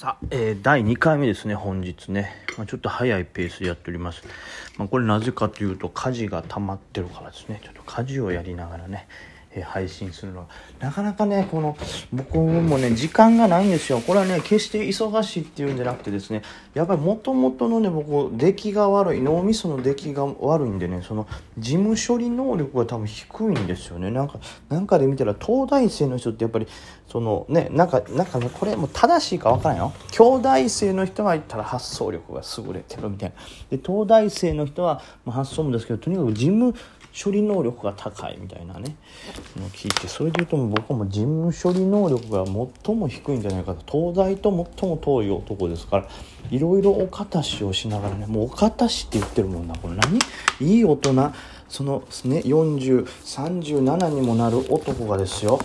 さあ、えー、第2回目ですね、本日ね。まあ、ちょっと早いペースでやっております。まあ、これなぜかというと、家事が溜まってるからですね。ちょっと家事をやりながらね、配信するのは。なかなかねこの僕もね時間がないんですよ。これはね決して忙しいっていうんじゃなくてですねやっぱりもともとのね僕出来が悪い脳みその出来が悪いんでねその事務処理能力が多分低いんですよね。なんかなんかで見たら東大生の人ってやっぱりそのねなんかなんかねこれも正しいか分からんよ。兄弟生の人が言ったら発想力が優れてるみたいな。で東大生の人は、まあ、発想もですけどとにかく事務処理能力が高いみたいなねの聞いてそれで言うと僕はもう事務処理能力が最も低いんじゃないかと。東大と最も遠い男ですからいろいろお方しをしながらねもうお方しって言ってるもんな。これ何？いい大人。そのね4037にもなる男がですよ。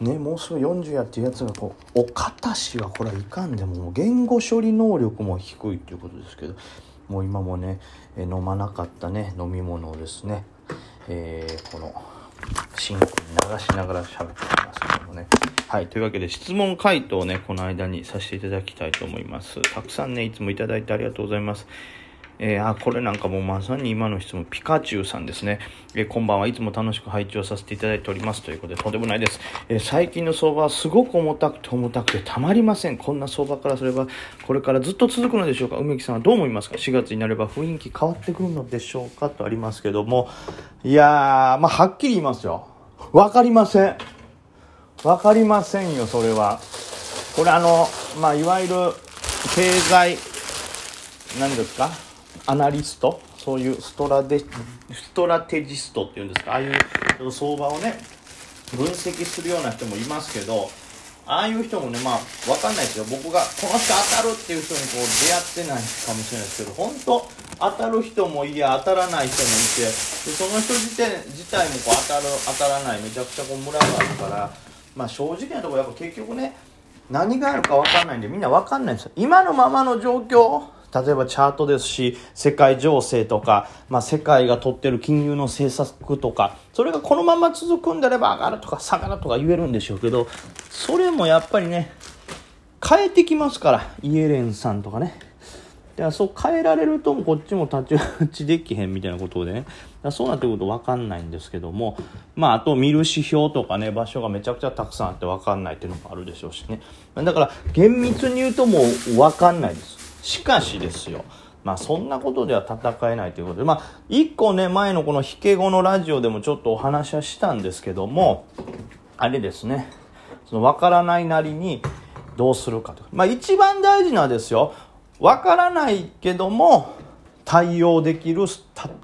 ね、もうすぐ40やっていうやつがこうお方しはこれはいかんでも言語処理能力も低いということですけどもう今もね飲まなかったね飲み物をですねえー、このシンクに流しながら喋っておりますけどもね。はい。というわけで質問回答をね、この間にさせていただきたいと思います。たくさんね、いつもいただいてありがとうございます。えー、あ、これなんかもうまさに今の質問、ピカチュウさんですね。えー、こんばんはいつも楽しく拝聴させていただいておりますということで、とんでもないです。えー、最近の相場はすごく重たくて重たくてたまりません。こんな相場からすれば、これからずっと続くのでしょうか？梅木さんはどう思いますか ?4 月になれば雰囲気変わってくるのでしょうか？とありますけども、いやー、まあ、はっきり言いますよ。わかりません。わかりませんよ、それは。これあの、まあ、いわゆる経済、何ですか？アナリスト？そういうストラデストラテジストっていうんですか？ああいう相場をね分析するような人もいますけどああいう人もねまあ分かんないですよ。僕がこの人当たるっていう人にこう出会ってないかもしれないですけど本当当たる人もいや当たらない人もいてでその人自体自体もこう当たる当たらないめちゃくちゃこうムラがあるからまあ正直なところやっぱ結局ね何があるか分かんないんでみんな分かんないんですよ。今のままの状況例えばチャートですし世界情勢とか、まあ、世界が取ってる金融の政策とかそれがこのまま続くんであれば上がるとか下がるとか言えるんでしょうけどそれもやっぱりね変えてきますからイエレンさんとかね。でそう変えられるとこっちも太刀打ちできへんみたいなことでね。そうなってくると分かんないんですけどもまああと見る指標とかね場所がめちゃくちゃたくさんあって分かんないっていうのもあるでしょうしね。だから厳密に言うともう分かんないです。しかしですよまあそんなことでは戦えないということで、まあ一個ね、前のこの引け後のラジオでもちょっとお話はしたんですけども、あれですね、その分からないなりにどうするかと。まあ一番大事なですよ、分からないけども対応できる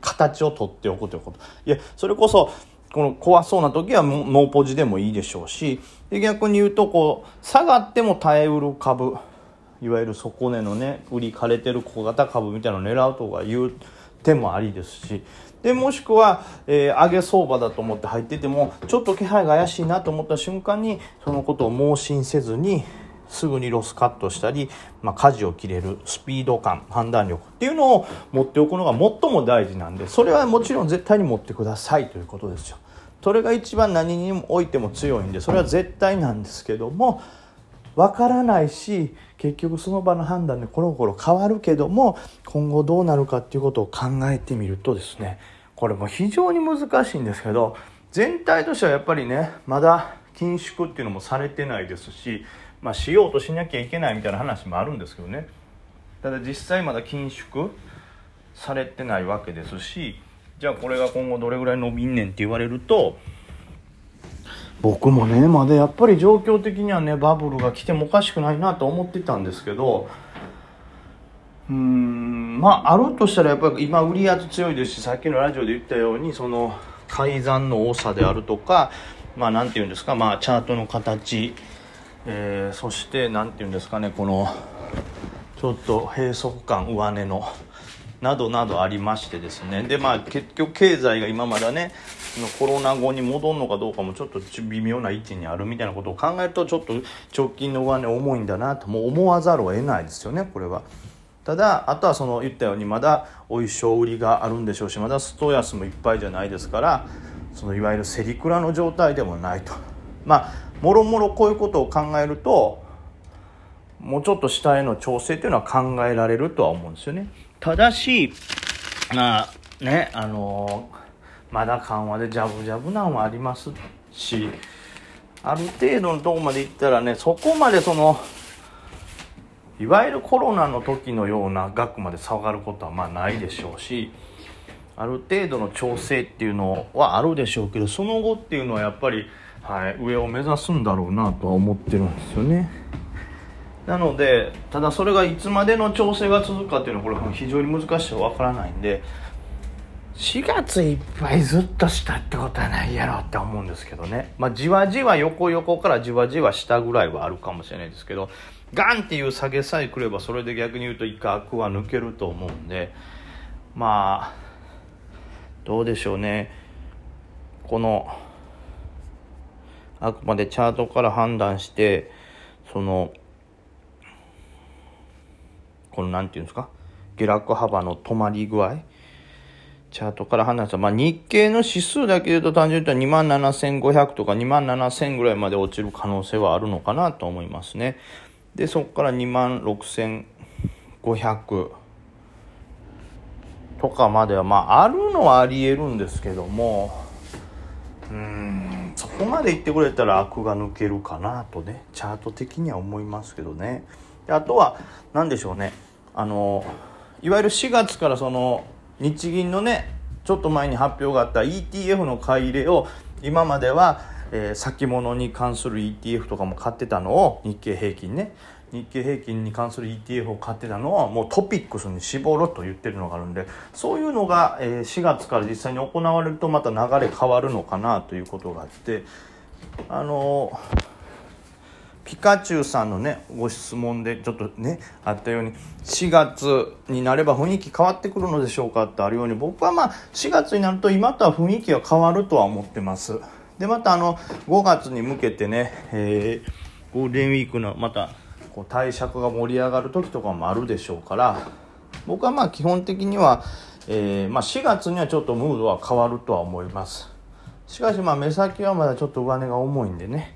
形をとっておくということ。いや、それこそ、この怖そうな時はノーポジでもいいでしょうし、で逆に言うとこう、下がっても耐えうる株。いわゆる底値のね売り枯れてる小型株みたいなのを狙うとかいう手もありですしでもしくは、えー、上げ相場だと思って入っててもちょっと気配が怪しいなと思った瞬間にそのことを盲信せずにすぐにロスカットしたり、まあ、舵を切れるスピード感判断力っていうのを持っておくのが最も大事なんでそれはもちろん絶対に持ってくださいということですよ。それが一番何においても強いんでそれは絶対なんですけども分からないし結局その場の判断でコロコロ変わるけども今後どうなるかっていうことを考えてみるとですねこれも非常に難しいんですけど全体としてはやっぱりねまだ緊縮っていうのもされてないですし、まあ、しようとしなきゃいけないみたいな話もあるんですけどね。ただ実際まだ緊縮されてないわけですしじゃあこれが今後どれぐらい伸びんねんって言われると僕もねまだやっぱり状況的にはねバブルが来てもおかしくないなと思ってたんですけどうーんまああるとしたらやっぱり今売り圧強いですしさっきのラジオで言ったようにその改ざんの多さであるとかまあ何て言うんですかまあチャートの形、えー、そして何て言うんですかねこのちょっと閉塞感上値のなどなどありましてですね。でまあ結局経済が今まだねコロナ後に戻るのかどうかもちょっと微妙な位置にあるみたいなことを考えるとちょっと直近の上値重いんだなともう思わざるを得ないですよねこれは。ただあとはその言ったようにまだお衣装売りがあるんでしょうしまだストヤスもいっぱいじゃないですからそのいわゆるセリクラの状態でもないと。まあもろもろこういうことを考えるともうちょっと下への調整っていうのは考えられるとは思うんですよね。ただしまあねあのまだ緩和でジャブジャブなんはありますしある程度のとこまでいったらねそこまでそのいわゆるコロナの時のような額まで下がることはまあないでしょうしある程度の調整っていうのはあるでしょうけどその後っていうのはやっぱり、はい、上を目指すんだろうなとは思ってるんですよね。なのでただそれがいつまでの調整が続くかっていうのはこれ非常に難しいわからないんで4月いっぱいずっと下ってことはないやろって思うんですけどね。まあじわじわ横横からじわじわ下ぐらいはあるかもしれないですけどガンっていう下げさえ来ればそれで逆に言うと一回アクは抜けると思うんでまあどうでしょうね。このあくまでチャートから判断してそのこの何て言うんですか？下落幅の止まり具合チャートから話した、まあ、日経の指数だけで言うと単純に言うと27,500とか27,000ぐらいまで落ちる可能性はあるのかなと思いますね。で、そこから26,500とかまでは、まあ、あるのはあり得るんですけども、うん、そこまで言ってくれたら悪が抜けるかなとね、チャート的には思いますけどね。であとは、何でしょうね。あのいわゆる4月からその日銀のねちょっと前に発表があった ETF の買い入れを今までは、えー、先物に関する ETF とかも買ってたのを日経平均ね日経平均に関する ETF を買ってたのはもうトピックスに絞ろうと言ってるのがあるんでそういうのが、4月から実際に行われるとまた流れ変わるのかなということがあってあのーピカチュウさんのねご質問でちょっとねあったように4月になれば雰囲気変わってくるのでしょうかってあるように僕はまあ4月になると今とは雰囲気が変わるとは思ってます。でまたあの5月に向けてね、えー、ゴールデンウィークのまたこう貸借が盛り上がる時とかもあるでしょうから僕はまあ基本的には、えー、まあ、4月にはちょっとムードは変わるとは思います。しかしまあ目先はまだちょっと上値が重いんでね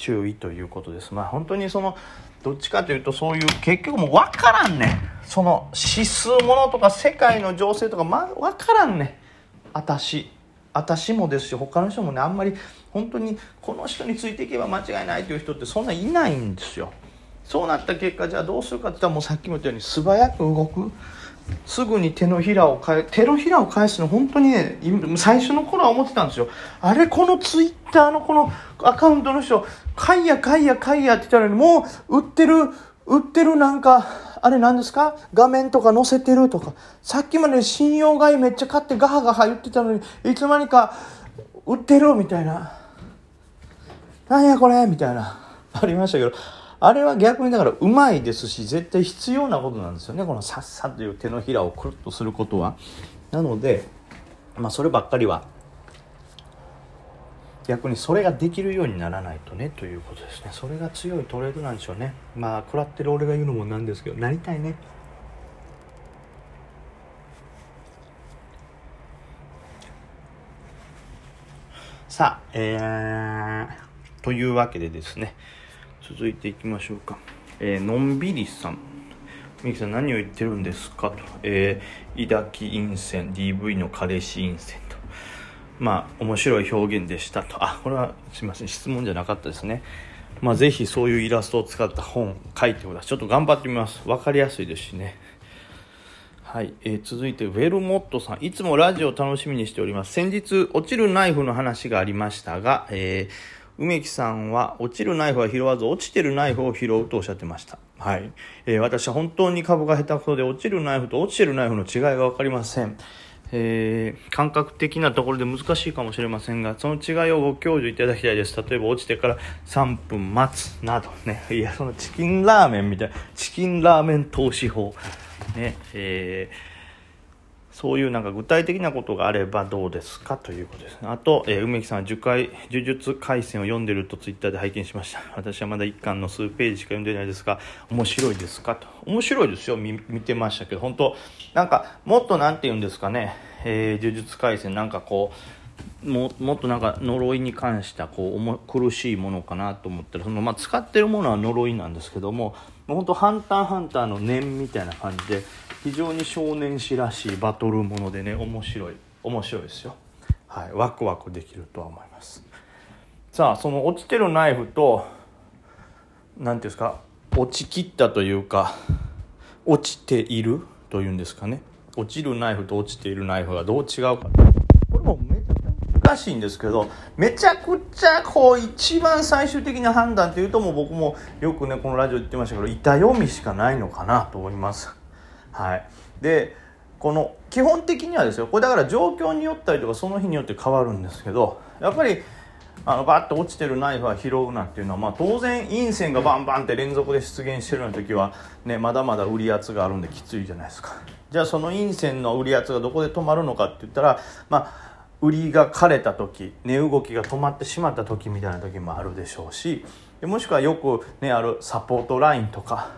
注意ということです。まあ本当にそのどっちかというとそういう結局もう分からんねその指数ものとか世界の情勢とか、ま、分からんね私私もですし他の人もねあんまり本当にこの人についていけば間違いないという人ってそんないないんですよ。そうなった結果じゃあどうするかって言ったらもうさっきも言ったように素早く動く。すぐに手のひらを返手のひらを返すの本当にね最初の頃は思ってたんですよ。あれこのツイッターのこのアカウントの人買いや買いや買いやって言ったのにもう売ってる売ってるなんかあれ何ですか？画面とか載せてるとか。さっきまで信用買いめっちゃ買ってガハガハ言ってたのにいつの間にか売ってるみたいな。なんやこれ？みたいな。ありましたけど。あれは逆にだからうまいですし絶対必要なことなんですよね。このさっさという手のひらをくるっとすることは。なのでまあそればっかりは逆にそれができるようにならないとねということですね。それが強いトレードなんでしょうね。まあ食らってる俺が言うのもなんですけどなりたいね。さあえー、というわけでですね。続いていきましょうか。えー、のんびりさん。みきさん何を言ってるんですか？と。えー、抱き陰線、DV の彼氏陰線と。まあ、面白い表現でしたと。あ、これはすいません、質問じゃなかったですね。まあ、ぜひそういうイラストを使った本書いてください。ちょっと頑張ってみます。わかりやすいですしね。はい、えー、続いてウェルモットさんいつもラジオ楽しみにしております先日落ちるナイフの話がありましたが、えー梅木さんは落ちるナイフは拾わず落ちてるナイフを拾うとおっしゃってました。はい。えー、私は本当に株が下手くそで落ちるナイフと落ちてるナイフの違いがわかりません。えー、感覚的なところで難しいかもしれませんが、その違いをご教授いただきたいです。例えば落ちてから3分待つなどね。いや、そのチキンラーメンみたいな、チキンラーメン投資法。ね、えーそういうなんか具体的なことがあればどうですかということですね。あと、えー、梅木さんは10回、呪術廻戦を読んでるとツイッターで拝見しました。私はまだ1巻の数ページしか読んでないですが、面白いですかと。面白いですよ、見てましたけど、本当なんか、もっとなんて言うんですかね、えー、呪術廻戦なんかこう、ももっとなんか呪いに関したこう苦しいものかなと思ったらその、まあ、使ってるものは呪いなんですけども本当ハンターハンターの念みたいな感じで非常に少年誌らしいバトルものでね面白い面白いですよ。はいワクワクできるとは思います。さあその落ちてるナイフと何ていうんですか落ちきったというか落ちているというんですかね。落ちるナイフと落ちているナイフがどう違うか。難しいんですけどめちゃくちゃこう一番最終的な判断っていうともう僕もよくねこのラジオ言ってましたけど板読みしかないのかなと思います。はい。でこの基本的にはですよこれだから状況によったりとかその日によって変わるんですけどやっぱりあのバッと落ちてるナイフは拾うなっていうのは、まあ、当然陰線がバンバンって連続で出現してるような時は、ね、まだまだ売り圧があるんできついじゃないですか。じゃあその陰線の売り圧がどこで止まるのかって言ったら、まあ、売りが枯れた時値動きが止まってしまった時みたいな時もあるでしょうしもしくはよく、ね、あるサポートラインとか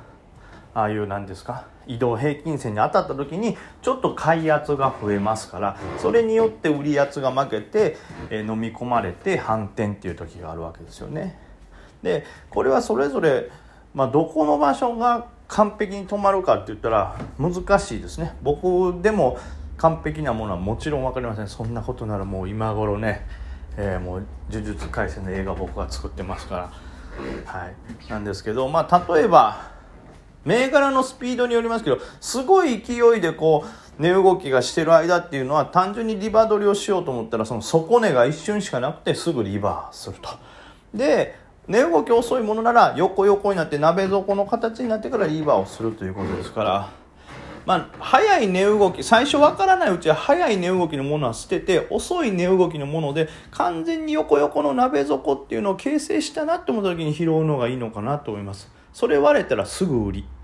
ああいう何ですか移動平均線に当たった時にちょっと買い圧が増えますからそれによって売り圧が負けて、え飲み込まれて反転っていう時があるわけですよね。でこれはそれぞれ、まあ、どこの場所が完璧に止まるかって言ったら難しいですね。僕でも完璧なものはもちろん分かりませんそんなことならもう今頃ね、えー、もう呪術廻戦の映画僕が作ってますからはいなんですけどまあ例えば銘柄のスピードによりますけどすごい勢いでこう値動きがしてる間っていうのは単純にリバ取りをしようと思ったらその底値が一瞬しかなくてすぐリバーすると。で値動き遅いものなら横横になって鍋底の形になってからリバーをするということですから。まあ、早い値動き最初わからないうちは早い値動きのものは捨てて遅い値動きのもので完全に横横の鍋底っていうのを形成したなって思った時に拾うのがいいのかなと思います。それ割れたらすぐ売り